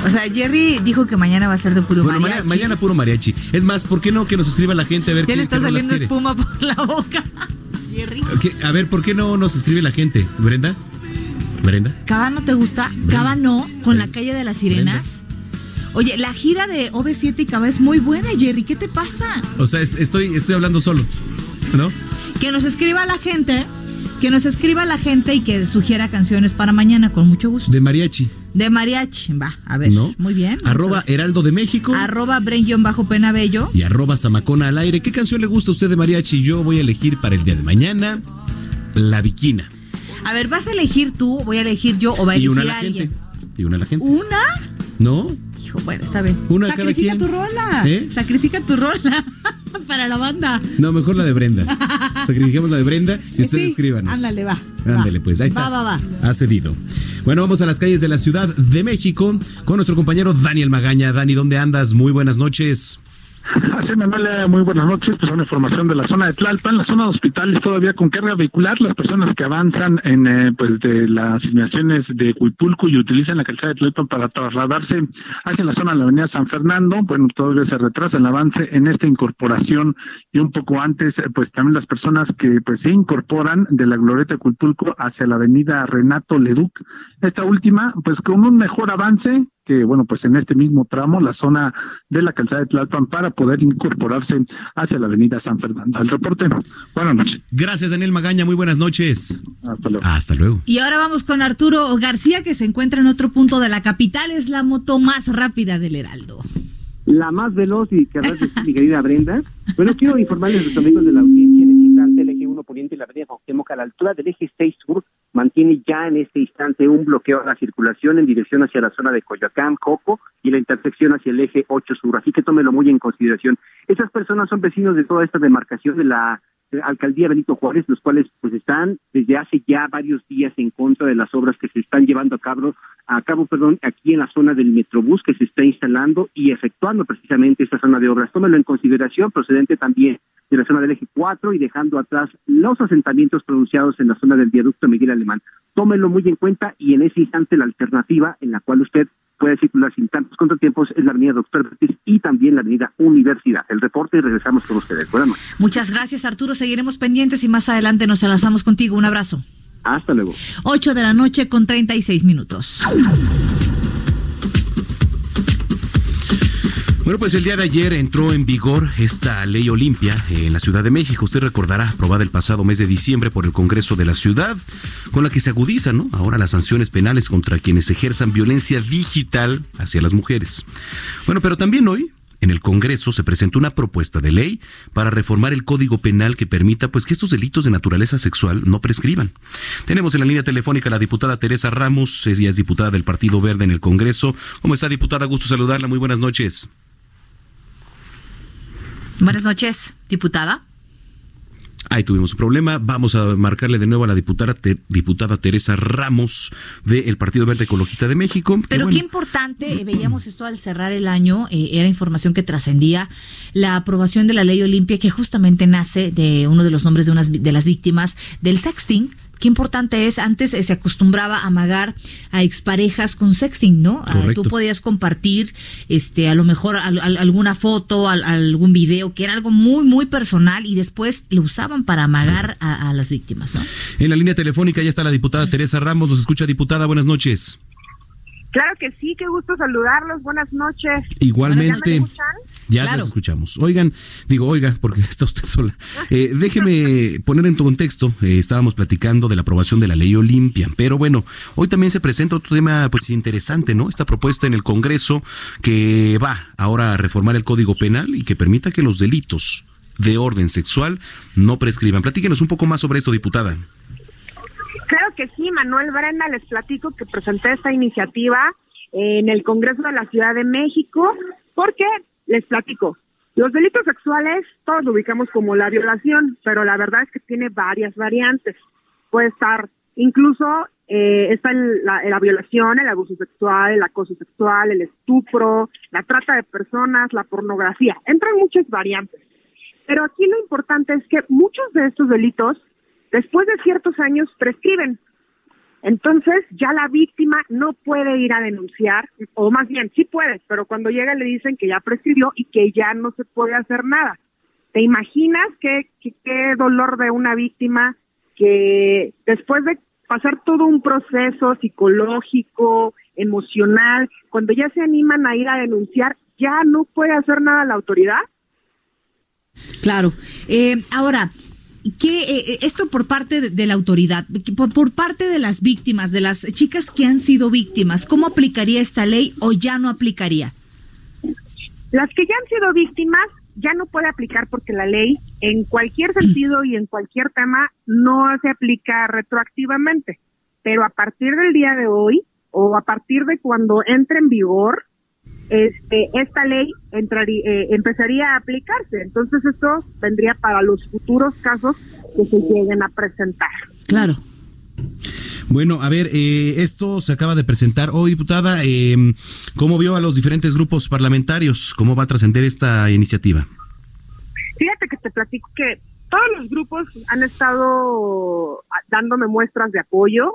O sea, Jerry dijo que mañana va a ser de puro Bueno, mariachi. mañana, mañana puro mariachi. Es más, ¿por qué no que nos escriba la gente a ver Ya qué, le está saliendo espuma por la boca. Jerry. A ver, ¿por qué no nos escribe la gente? ¿Brenda? ¿Brenda? ¿Cava no te gusta? Cava no, con la calle de las sirenas. Oye, la gira de OV7 y Cava es muy buena, Jerry. ¿Qué te pasa? O sea, es- estoy, estoy hablando solo, ¿no? Que nos escriba la gente, que nos escriba la gente y que sugiera canciones para mañana, con mucho gusto. De mariachi, De mariachi, va, a ver. ¿no? Muy bien. Arroba. Heraldo de México. Arroba Bren-Penabello. y arroba Zamacona al aire. ¿Qué canción le gusta a usted de mariachi? Yo voy a elegir para el día de mañana La Viquina. A ver, ¿vas a elegir tú? ¿Voy a elegir yo o va a Y elegir una a la alguien? gente. Y una a la gente. ¿Una? ¿No? Bueno, está bien. Una Sacrifica tu rola. ¿Eh? Sacrifica tu rola para la banda. No, mejor la de Brenda. Sacrificamos la de Brenda y ustedes Sí, escríbanos. Ándale, va. Ándale, pues ahí está. Va, va, va. Ha cedido. Bueno, vamos a las calles de la Ciudad de México con nuestro compañero Daniel Magaña. Dani, ¿dónde andas? Muy buenas noches. Así, Manuel, eh, muy buenas noches. Pues una información de la zona de Tlalpan, la zona de hospitales todavía con carga vehicular. Las personas que avanzan en eh, pues de las inmediaciones de Huipulco y utilizan la calzada de Tlalpan para trasladarse hacia la zona de la avenida San Fernando, bueno, todavía se retrasa el avance en esta incorporación y un poco antes, eh, pues también las personas que pues se incorporan de la glorieta de Huipulco hacia la avenida Renato Leduc. Esta última, pues con un mejor avance que bueno, pues en este mismo tramo, la zona de la calzada de Tlalpan para poder incorporarse hacia la avenida San Fernando. El reporte, buenas noches. Gracias, Daniel Magaña. Muy buenas noches. Hasta luego. Hasta luego. Y ahora vamos con Arturo García, que se encuentra en otro punto de la capital. Es la moto más rápida del Heraldo. la más veloz y que decir, mi querida Brenda. Bueno, quiero informarles a los amigos de la audiencia en instante, el eje 1 Poniente y la avenida Cuauhtémoc a la altura del eje 6 Sur mantiene ya en este instante un bloqueo a la circulación en dirección hacia la zona de Coyoacán, Coco y la intersección hacia el eje 8 Sur. Así que tómelo muy en consideración. Esas personas son vecinos de toda esta demarcación de la alcaldía Benito Juárez, los cuales pues están desde hace ya varios días en contra de las obras que se están llevando a cabo, a cabo, perdón, aquí en la zona del Metrobús que se está instalando y efectuando precisamente esta zona de obras. Tómelo en consideración, procedente también de la zona del eje 4 y dejando atrás los asentamientos pronunciados en la zona del viaducto Miguel Alemán. Tómelo muy en cuenta y en ese instante la alternativa en la cual usted puede circular sin tantos contratiempos es la avenida Doctor Betis y también la avenida Universidad. El reporte y regresamos con ustedes. Buenas noches. Muchas gracias, Arturo. Seguiremos pendientes y más adelante nos enlazamos contigo. Un abrazo. Hasta luego. 8 de la noche con 36 minutos. Bueno, pues el día de ayer entró en vigor esta ley Olimpia en la Ciudad de México. Usted recordará, aprobada el pasado mes de diciembre por el Congreso de la Ciudad, con la que se agudizan ¿no? ahora las sanciones penales contra quienes ejerzan violencia digital hacia las mujeres. Bueno, pero también hoy en el Congreso se presentó una propuesta de ley para reformar el Código Penal que permita pues que estos delitos de naturaleza sexual no prescriban. Tenemos en la línea telefónica a la diputada Teresa Ramos, ella es diputada del Partido Verde en el Congreso. ¿Cómo está, diputada? Gusto saludarla. Muy buenas noches. Buenas noches, diputada. Ahí tuvimos un problema. Vamos a marcarle de nuevo a la diputada, Te- diputada Teresa Ramos del Partido Verde Ecologista de México. Pero bueno, qué importante, eh, veíamos esto al cerrar el año, eh, era información que trascendía la aprobación de la ley Olimpia, que justamente nace de uno de los nombres de, unas, de las víctimas del sexting. Qué importante es, antes eh, se acostumbraba a amagar a exparejas con sexting, ¿no? Ah, Correcto. tú podías compartir, este, a lo mejor al- al- alguna foto, al- algún video, que era algo muy, muy personal y después lo usaban para amagar a, a las víctimas, ¿no? En la línea telefónica ya está la diputada Teresa Ramos. Nos escucha, diputada. Buenas noches. Claro que sí, qué gusto saludarlos. Buenas noches. Igualmente. ¿Ya me escuchan? Ya Claro. las escuchamos. Oigan, digo, oiga, porque está usted sola. Eh, déjeme poner en tu contexto. eh, estábamos platicando de la aprobación de la ley Olimpia, pero bueno, hoy también se presenta otro tema, pues interesante, ¿no? Esta propuesta en el Congreso que va ahora a reformar el Código Penal y que permita que los delitos de orden sexual no prescriban. Platíquenos un poco más sobre esto, diputada. Claro que sí, Manuel Brenda, les platico que presenté esta iniciativa en el Congreso de la Ciudad de México, porque les platico, los delitos sexuales todos lo ubicamos como la violación, pero la verdad es que tiene varias variantes. Puede estar, incluso eh, está el- la, la violación, el abuso sexual, el acoso sexual, el estupro, la trata de personas, la pornografía, entran muchas variantes. Pero aquí lo importante es que muchos de estos delitos, después de ciertos años, prescriben. Entonces ya la víctima no puede ir a denunciar, o más bien sí puede, pero cuando llega le dicen que ya prescribió y que ya no se puede hacer nada. ¿Te imaginas qué, qué, qué dolor de una víctima que después de pasar todo un proceso psicológico, emocional, cuando ya se animan a ir a denunciar, ya no puede hacer nada la autoridad? Claro. Eh, ahora, ¿qué, eh, eh, esto por parte de, de la autoridad, por, por parte de las víctimas, de las chicas que han sido víctimas, ¿cómo aplicaría esta ley o ya no aplicaría? Las que ya han sido víctimas ya no puede aplicar porque la ley en cualquier sentido y en cualquier tema no se aplica retroactivamente. Pero a partir del día de hoy o a partir de cuando entre en vigor, este, esta ley entraría, eh, empezaría a aplicarse. Entonces esto vendría para los futuros casos que se lleguen a presentar. Claro. Bueno, a ver, eh, esto se acaba de presentar hoy, diputada. Eh, ¿Cómo vio a los diferentes grupos parlamentarios? ¿Cómo va a trascender esta iniciativa? Fíjate que te platico que todos los grupos han estado ah, dándome muestras de apoyo,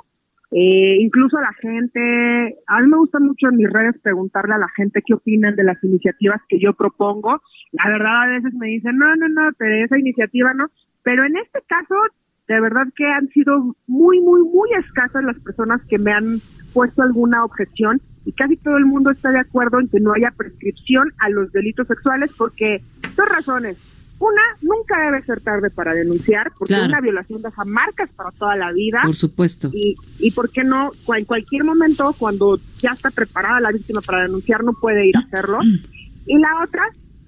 eh, incluso la gente, a mí me gusta mucho en mis redes preguntarle a la gente qué opinan de las iniciativas que yo propongo. La verdad a veces me dicen, no, no, no, pero esa iniciativa no. Pero en este caso, de verdad que han sido muy, muy, muy escasas las personas que me han puesto alguna objeción y casi todo el mundo está de acuerdo en que no haya prescripción a los delitos sexuales porque dos razones. Una, nunca debe ser tarde para denunciar, porque Claro. una violación deja marcas para toda la vida. Por supuesto. Y, y por qué no, en cualquier momento, cuando ya está preparada la víctima para denunciar, no puede ir a hacerlo. Y la otra,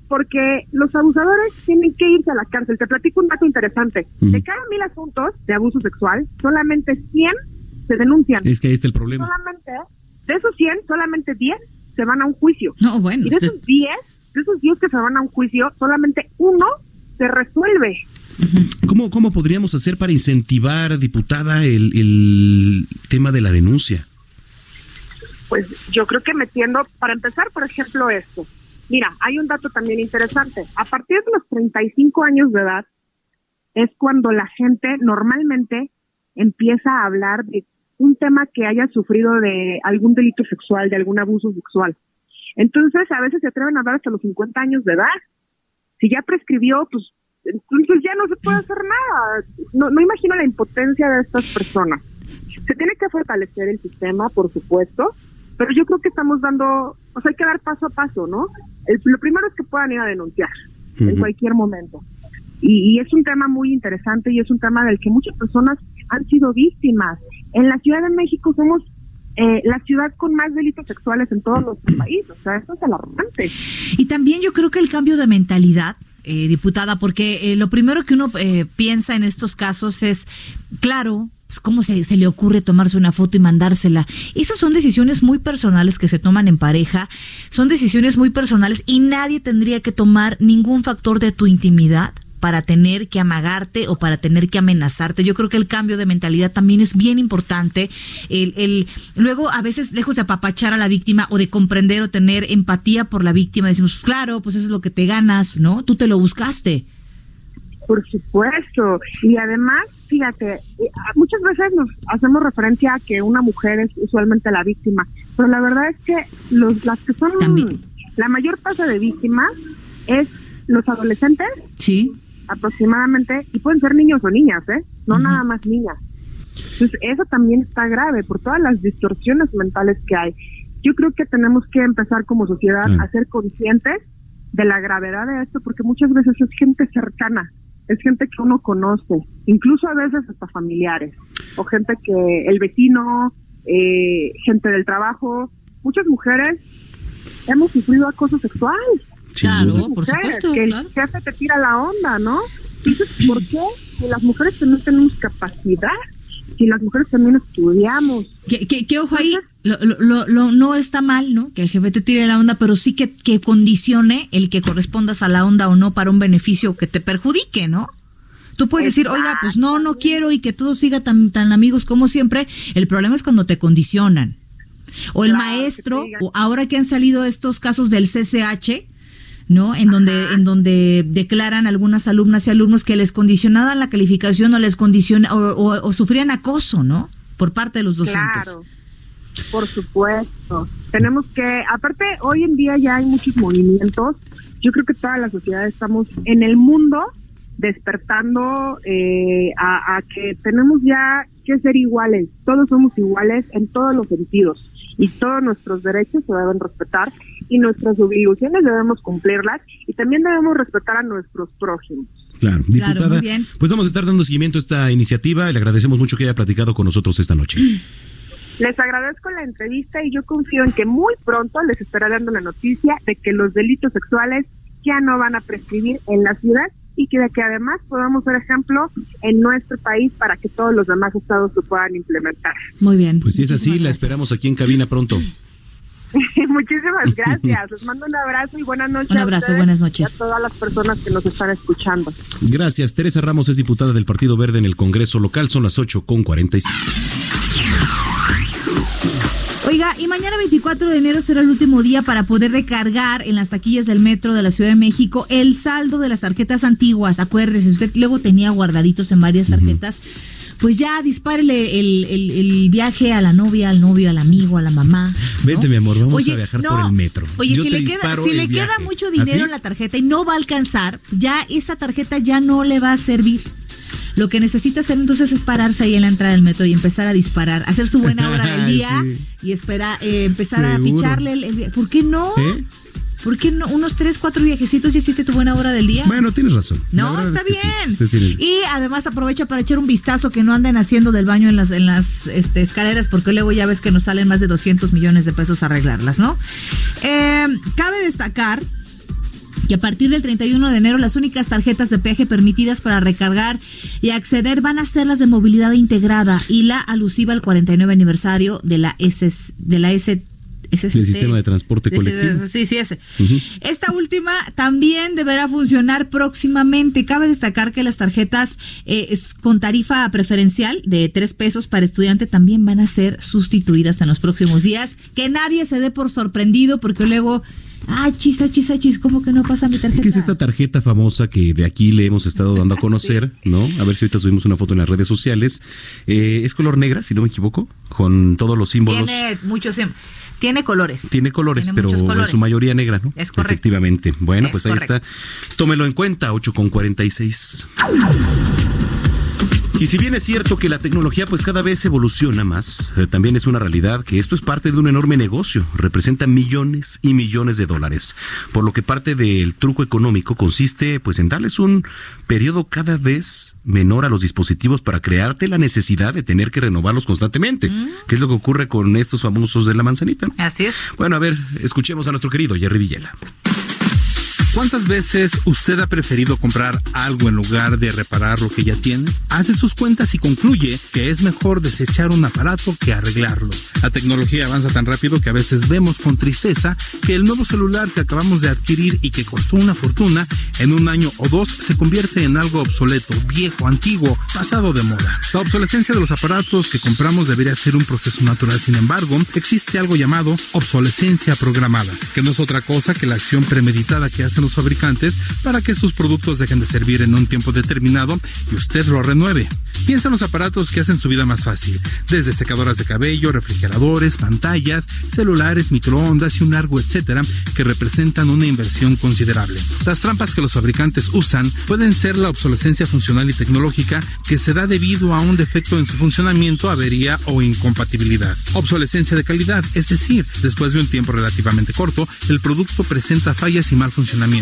porque los abusadores tienen que irse a la cárcel. Te platico un dato interesante. De cada mil asuntos de abuso sexual, solamente 100 se denuncian. Es que ahí está el problema. Solamente, de esos 100, solamente 10 se van a un juicio. No, bueno. Y de esos 10, de esos 10 que se van a un juicio, solamente uno se resuelve. ¿Cómo, ¿Cómo podríamos hacer para incentivar, diputada, el, el tema de la denuncia? Pues yo creo que metiendo, para empezar, por ejemplo, esto. Mira, hay un dato también interesante. A partir de los 35 años de edad es cuando la gente normalmente empieza a hablar de un tema que haya sufrido de algún delito sexual, de algún abuso sexual. Entonces, a veces se atreven a hablar hasta los 50 años de edad. Si ya prescribió, pues entonces ya no se puede hacer nada. No, no imagino la impotencia de estas personas. Se tiene que fortalecer el sistema, por supuesto, pero yo creo que estamos dando, o sea, hay que dar paso a paso, ¿no? El- lo primero es que puedan ir a denunciar en cualquier momento. Y, y es un tema muy interesante y es un tema del que muchas personas han sido víctimas. En la Ciudad de México somos eh, la ciudad con más delitos sexuales en todo nuestro país. O sea, esto es alarmante. Y también yo creo que el cambio de mentalidad, eh, diputada, porque eh, lo primero que uno eh, piensa en estos casos es, claro, pues, ¿cómo se, se le ocurre tomarse una foto y mandársela? Esas son decisiones muy personales que se toman en pareja, son decisiones muy personales y nadie tendría que tomar ningún factor de tu intimidad para tener que amagarte o para tener que amenazarte. Yo creo que el cambio de mentalidad también es bien importante. El, el- luego, a veces, lejos de apapachar a la víctima o de comprender o tener empatía por la víctima, decimos, claro, pues eso es lo que te ganas, ¿no? Tú te lo buscaste. Por supuesto. Y además, fíjate, eh, muchas veces nos hacemos referencia a que una mujer es usualmente la víctima, pero la verdad es que los, las que son la mayor tasa de víctimas es los adolescentes. Sí. Aproximadamente, y pueden ser niños o niñas, ¿eh? No nada más niñas. Entonces, eso también está grave por todas las distorsiones mentales que hay. yo creo que tenemos que empezar como sociedad Claro. a ser conscientes de la gravedad de esto, porque muchas veces es gente cercana, es gente que uno conoce, incluso a veces hasta familiares, o gente que el vecino, eh, gente del trabajo, muchas mujeres hemos sufrido acoso sexual. Claro, por supuesto, Que el jefe te tira la onda, ¿no? Dices, ¿por qué? Si las mujeres también tenemos capacidad, si las mujeres también estudiamos. Que, que, que, ojo ahí, lo, lo- lo- lo- no está mal, ¿no? Que el jefe te tire la onda, pero sí que, que condicione el que correspondas a la onda o no para un beneficio que te perjudique, ¿no? Tú puedes decir, oiga, pues no, no quiero y que todo siga tan, tan amigos como siempre. El problema es cuando te condicionan. O el maestro, o ahora que han salido estos casos del CCH, ¿no? En donde, en donde declaran algunas alumnas y alumnos que les condicionaban la calificación o les condiciona, o, o- o sufrían acoso, ¿no? Por parte de los docentes. Claro, por supuesto. Tenemos que, aparte, hoy en día ya hay muchos movimientos. Yo creo que toda la sociedad estamos en el mundo despertando eh, a, a que tenemos ya que ser iguales. Todos somos iguales en todos los sentidos y todos nuestros derechos se deben respetar y nuestras obligaciones debemos cumplirlas y también debemos respetar a nuestros prójimos. Claro, Claro, diputada. muy bien. Pues vamos a estar dando seguimiento a esta iniciativa y le agradecemos mucho que haya platicado con nosotros esta noche. Les agradezco la entrevista y yo confío en que muy pronto les estaré dando la noticia de que los delitos sexuales ya no van a prescribir en la ciudad y que de que además podamos ser ejemplo en nuestro país para que todos los demás estados lo puedan implementar. Muy bien. Pues si es así, la esperamos aquí en cabina pronto. Muchísimas gracias. Les mando un abrazo y buenas noches. Un a abrazo, ustedes buenas y noches. a todas las personas que nos están escuchando. Gracias. Teresa Ramos es diputada del Partido Verde en el Congreso local. Son las 8 con 45. Oiga, y mañana 24 de enero será el último día para poder recargar en las taquillas del metro de la Ciudad de México el saldo de las tarjetas antiguas. Acuérdese, usted luego tenía guardaditos en varias tarjetas, pues ya dispárele el, el- el viaje a la novia, al novio, al amigo, a la mamá. ¿no? Vente, mi amor, vamos Oye, a viajar no, por el metro. Oye, Yo si le, queda, si le queda mucho ¿Ah, dinero sí? en la tarjeta y no va a alcanzar, ya esa tarjeta ya no le va a servir. Lo que necesita hacer entonces es pararse ahí en la entrada del metro y empezar a disparar, hacer su buena hora del día Sí. y espera, eh, empezar a picharle el, el- ¿Por qué no? ¿Eh? ¿Por qué no? Unos tres, cuatro viajecitos y hiciste tu buena hora del día. Bueno, tienes razón. No, está es que sí, bien. tiene- Y además aprovecha para echar un vistazo que no anden haciendo del baño en las, en las este, escaleras, porque luego ya ves que nos salen más de 200 millones de pesos arreglarlas, ¿no? Eh, cabe destacar que a partir del 31 de enero las únicas tarjetas de peaje permitidas para recargar y acceder van a ser las de movilidad integrada y la alusiva al 49 aniversario de la S de la S SST. El sistema de transporte colectivo. Sí, sí, ese. Ujú. Esta última también deberá funcionar próximamente. Cabe destacar que las tarjetas eh, es- con tarifa preferencial de tres pesos para estudiante también van a ser sustituidas en los próximos días. Que nadie se dé por sorprendido porque luego, ah, chis, ah, chis, chis, ¿cómo que no pasa mi tarjeta? ¿Qué es esta tarjeta famosa que de aquí le hemos estado dando a conocer, no? A ver si ahorita subimos una foto en las redes sociales. Eh, es color negra, si no me equivoco, con todos los símbolos. Tiene muchos, sim- tiene colores. Tiene colores, Tiene pero en su mayoría negra, ¿no? Es correcto. Efectivamente. Bueno, Es pues ahí correcto. está. Tómelo en cuenta, 8 con 46. Y si bien es cierto que la tecnología pues cada vez evoluciona más, eh, también es una realidad que esto es parte de un enorme negocio, representa millones y millones de dólares, por lo que parte del truco económico consiste pues en darles un periodo cada vez menor a los dispositivos para crearte la necesidad de tener que renovarlos constantemente, que es lo que ocurre con estos famosos de la manzanita. ¿no? Así es. Bueno, a ver, escuchemos a nuestro querido Jerry Villela. ¿Cuántas veces usted ha preferido comprar algo en lugar de reparar lo que ya tiene? Hace sus cuentas y concluye que es mejor desechar un aparato que arreglarlo. La tecnología avanza tan rápido que a veces vemos con tristeza que el nuevo celular que acabamos de adquirir y que costó una fortuna, en un año o dos se convierte en algo obsoleto, viejo, antiguo, pasado de moda. La obsolescencia de los aparatos que compramos debería ser un proceso natural, sin embargo, existe algo llamado obsolescencia programada, que no es otra cosa que la acción premeditada que hacen los fabricantes para que sus productos dejen de servir en un tiempo determinado y usted lo renueve. Piensa en los aparatos que hacen su vida más fácil, desde secadoras de cabello, refrigeradores, pantallas, celulares, microondas y un largo etcétera, que representan una inversión considerable. Las trampas que los fabricantes usan pueden ser la obsolescencia funcional y tecnológica que se da debido a un defecto en su funcionamiento, avería o incompatibilidad. Obsolescencia de calidad, es decir, después de un tiempo relativamente corto, el producto presenta fallas y mal funcionamiento.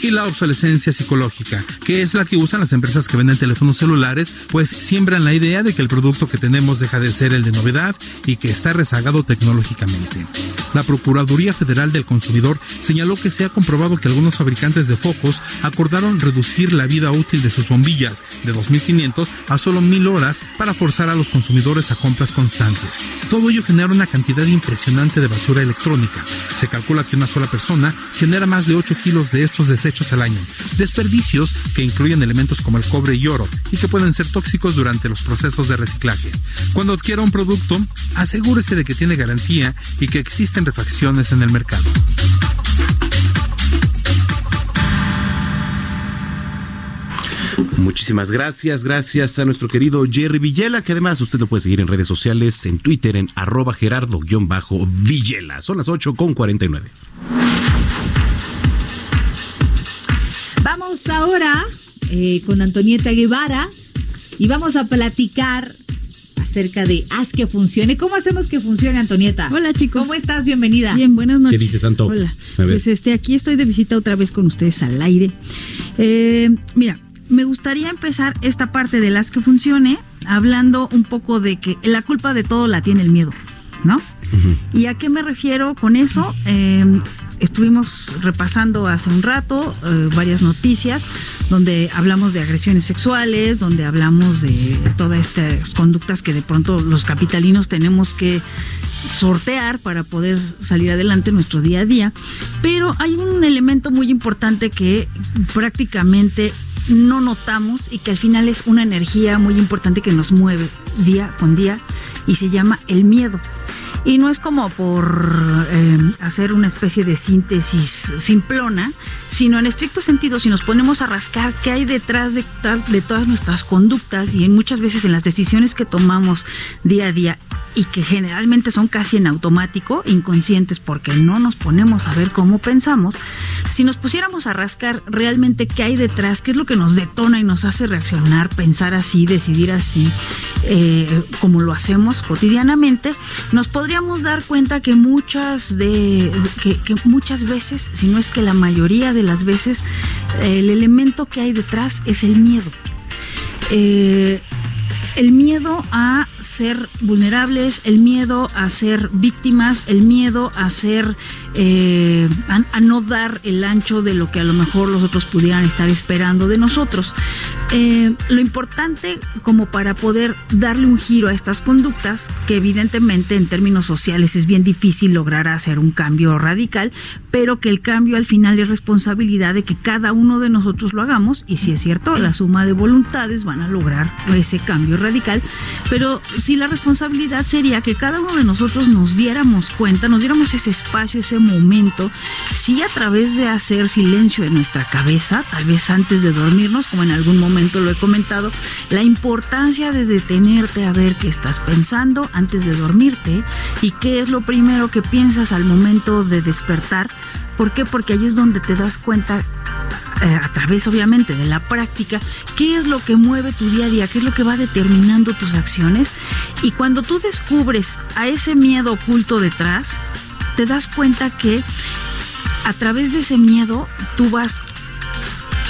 Y la obsolescencia psicológica, que es la que usan las empresas que venden teléfonos celulares, pues siembran la idea de que el producto que tenemos deja de ser el de novedad y que está rezagado tecnológicamente. La Procuraduría Federal del Consumidor señaló que se ha comprobado que algunos fabricantes de focos acordaron reducir la vida útil de sus bombillas de 2.500 a solo 1.000 horas para forzar a los consumidores a compras constantes. Todo ello genera una cantidad impresionante de basura electrónica. Se calcula que una sola persona genera más de 8 kilos de estos desechos al año. Desperdicios que incluyen elementos como el cobre y oro y que pueden ser tóxicos durante los procesos de reciclaje. Cuando adquiera un producto, asegúrese de que tiene garantía y que existen refacciones en el mercado. Muchísimas gracias, gracias a nuestro querido Jerry Villela, que además usted lo puede seguir en redes sociales, en Twitter, en arroba gerardo-villela. Son las 8 con 49. Vamos ahora eh, con Antonieta Guevara y vamos a platicar acerca de Haz que funcione. ¿Cómo hacemos que funcione, Antonieta? Hola, chicos. ¿Cómo estás? Bienvenida. Bien, buenas noches. ¿Qué dice Santo? Hola. A ver. Pues este, aquí estoy de visita otra vez con ustedes al aire. Eh, mira, me gustaría empezar esta parte de las que funcione hablando un poco de que la culpa de todo la tiene el miedo, ¿no? ¿Y a qué me refiero con eso? Eh, estuvimos repasando hace un rato eh, varias noticias donde hablamos de agresiones sexuales, donde hablamos de todas estas conductas que de pronto los capitalinos tenemos que sortear para poder salir adelante en nuestro día a día. Pero hay un elemento muy importante que prácticamente no notamos y que al final es una energía muy importante que nos mueve día con día y se llama el miedo. Y no es como por eh, hacer una especie de síntesis simplona, sino en estricto sentido, si nos ponemos a rascar qué hay detrás de, de todas nuestras conductas y muchas veces en las decisiones que tomamos día a día y que generalmente son casi en automático, inconscientes, porque no nos ponemos a ver cómo pensamos, si nos pusiéramos a rascar realmente qué hay detrás, qué es lo que nos detona y nos hace reaccionar, pensar así, decidir así, eh, como lo hacemos cotidianamente, nos podríamos dar cuenta que muchas de que, muchas veces, si no es que la mayoría de las veces, el elemento que hay detrás es el miedo. Eh, el miedo a ser vulnerables, el miedo a ser víctimas, el miedo a ser eh, a, no dar el ancho de lo que a lo mejor los otros pudieran estar esperando de nosotros. Eh, lo importante como para poder darle un giro a estas conductas, que evidentemente en términos sociales es bien difícil lograr hacer un cambio radical, pero que el cambio al final es responsabilidad de que cada uno de nosotros lo hagamos y si es cierto, la suma de voluntades van a lograr ese cambio radical, pero sí la responsabilidad sería que cada uno de nosotros nos diéramos cuenta, nos diéramos ese espacio, ese momento, sí a través de hacer silencio en nuestra cabeza, tal vez antes de dormirnos, como en algún momento lo he comentado, la importancia de detenerte a ver qué estás pensando antes de dormirte y qué es lo primero que piensas al momento de despertar. ¿Por qué? Porque ahí es donde te das cuenta eh, a través obviamente de la práctica, qué es lo que mueve tu día a día, qué es lo que va determinando tus acciones. Y cuando tú descubres a ese miedo oculto detrás, te das cuenta que a través de ese miedo tú vas,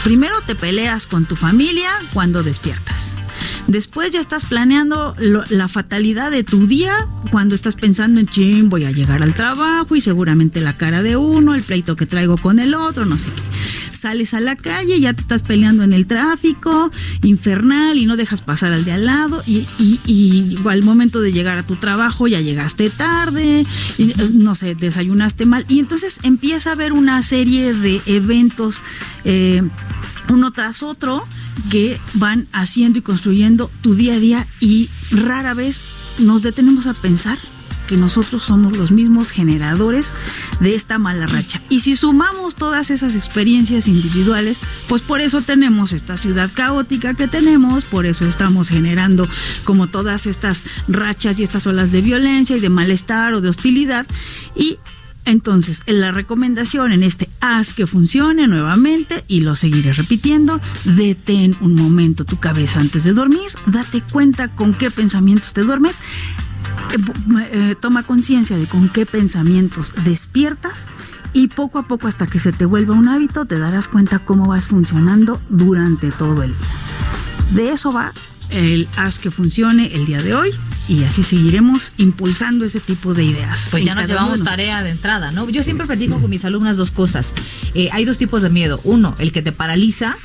primero te peleas con tu familia cuando despiertas. Después ya estás planeando la fatalidad de tu día cuando estás pensando en ching, voy a llegar al trabajo y seguramente la cara de uno, el pleito que traigo con el otro, no sé qué. Sales a la calle, ya te estás peleando en el tráfico infernal y no dejas pasar al de al lado y, y, al momento de llegar a tu trabajo ya llegaste tarde, no sé, desayunaste mal y entonces empieza a haber una serie de eventos eh, uno tras otro que van haciendo y construyendo tu día a día y rara vez nos detenemos a pensar que nosotros somos los mismos generadores de esta mala racha. Y si sumamos todas esas experiencias individuales, pues por eso tenemos esta ciudad caótica que tenemos, por eso estamos generando como todas estas rachas y estas olas de violencia y de malestar o de hostilidad. Y entonces, la recomendación en este haz que funcione nuevamente y lo seguiré repitiendo, detén un momento tu cabeza antes de dormir, date cuenta con qué pensamientos te duermes, eh, eh, toma conciencia de con qué pensamientos despiertas y poco a poco hasta que se te vuelva un hábito te darás cuenta cómo vas funcionando durante todo el día. De eso va el haz que funcione el día de hoy y así seguiremos impulsando ese tipo de ideas. Pues ya nos llevamos uno. tarea de entrada, ¿no? Yo siempre platico con mis alumnas dos cosas. Eh, hay dos tipos de miedo. Uno, el que te paraliza,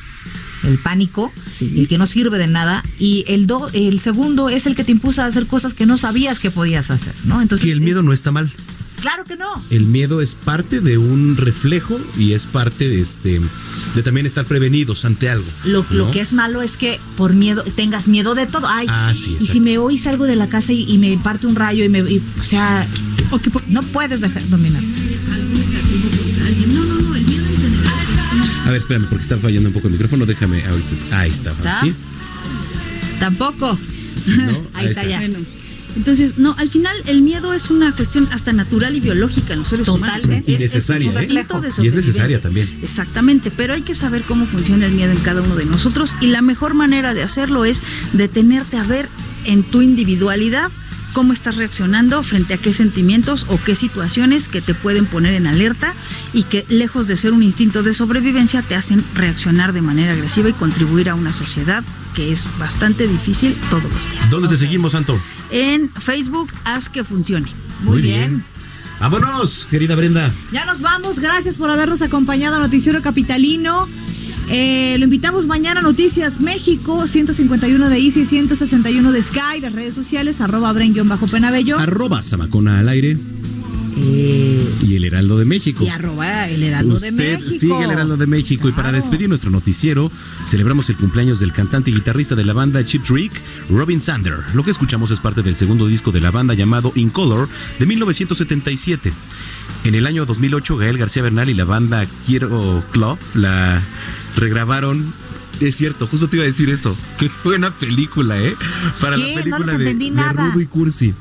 el pánico, el que no sirve de nada. Y el, do, el segundo es el que te impulsa a hacer cosas que no sabías que podías hacer, ¿no? Entonces, que el miedo no está mal. Claro que no. El miedo es parte de un reflejo y es parte de este de también estar prevenidos ante algo. Lo, lo ¿no? que es malo es que por miedo tengas miedo de todo. Ay, Ah, sí, y si me hoy salgo de la casa y, y me parte un rayo y me, y, o sea, no puedes dejar dominar. A ver, espérame, porque está fallando un poco el micrófono. Déjame ahorita. Ahí está. ¿Está? ¿sí? Tampoco. ¿No? Ahí está ya. Bueno, entonces, no, al final el miedo es una cuestión hasta natural y biológica en los seres Totalmente. humanos. Y Es- es necesaria, un ¿eh? Y es necesaria también. Exactamente, pero hay que saber cómo funciona el miedo en cada uno de nosotros y la mejor manera de hacerlo es detenerte a ver en tu individualidad cómo estás reaccionando frente a qué sentimientos o qué situaciones que te pueden poner en alerta y que lejos de ser un instinto de sobrevivencia te hacen reaccionar de manera agresiva y contribuir a una sociedad que es bastante difícil todos los días. ¿Dónde te seguimos, Santo? En Facebook, haz que funcione. Muy bien. Vámonos, querida Brenda. Ya nos vamos. Gracias por habernos acompañado a Noticiero Capitalino. Eh, lo invitamos mañana a Noticias México, 151 de Easy, 161 de Sky, las redes sociales, arroba bajo penabello Arroba Samacona al aire. Y el Heraldo de México. y arroba el Heraldo Usted de México. sigue el Heraldo de México y para despedir nuestro noticiero celebramos el cumpleaños del cantante y guitarrista de la banda Chip Trick, Robin Sander. Lo que escuchamos es parte del segundo disco de la banda llamado In Color de 1977. En el año 2008 Gael García Bernal y la banda Quiero Club la regrabaron es cierto, justo te iba a decir eso. Qué buena película, ¿eh? Para ¿Qué? la película de, de. Rudo y Cursi.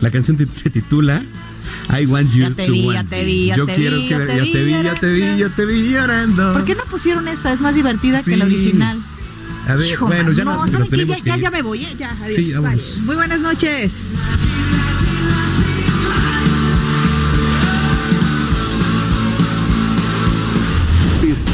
La canción se titula I Want You Ya te to vi, ya Want te vi, ya Yo te quiero vi, que ya te te vi vi, ya te vi, ya te vi llorando. ¿Por qué no pusieron esa? Es más divertida que la original. A ver, Hijo, bueno, ya no, nos, ¿saben nos tenemos ya, que ya, ya me voy, ¿eh? ya, adiós. Sí. Muy buenas noches.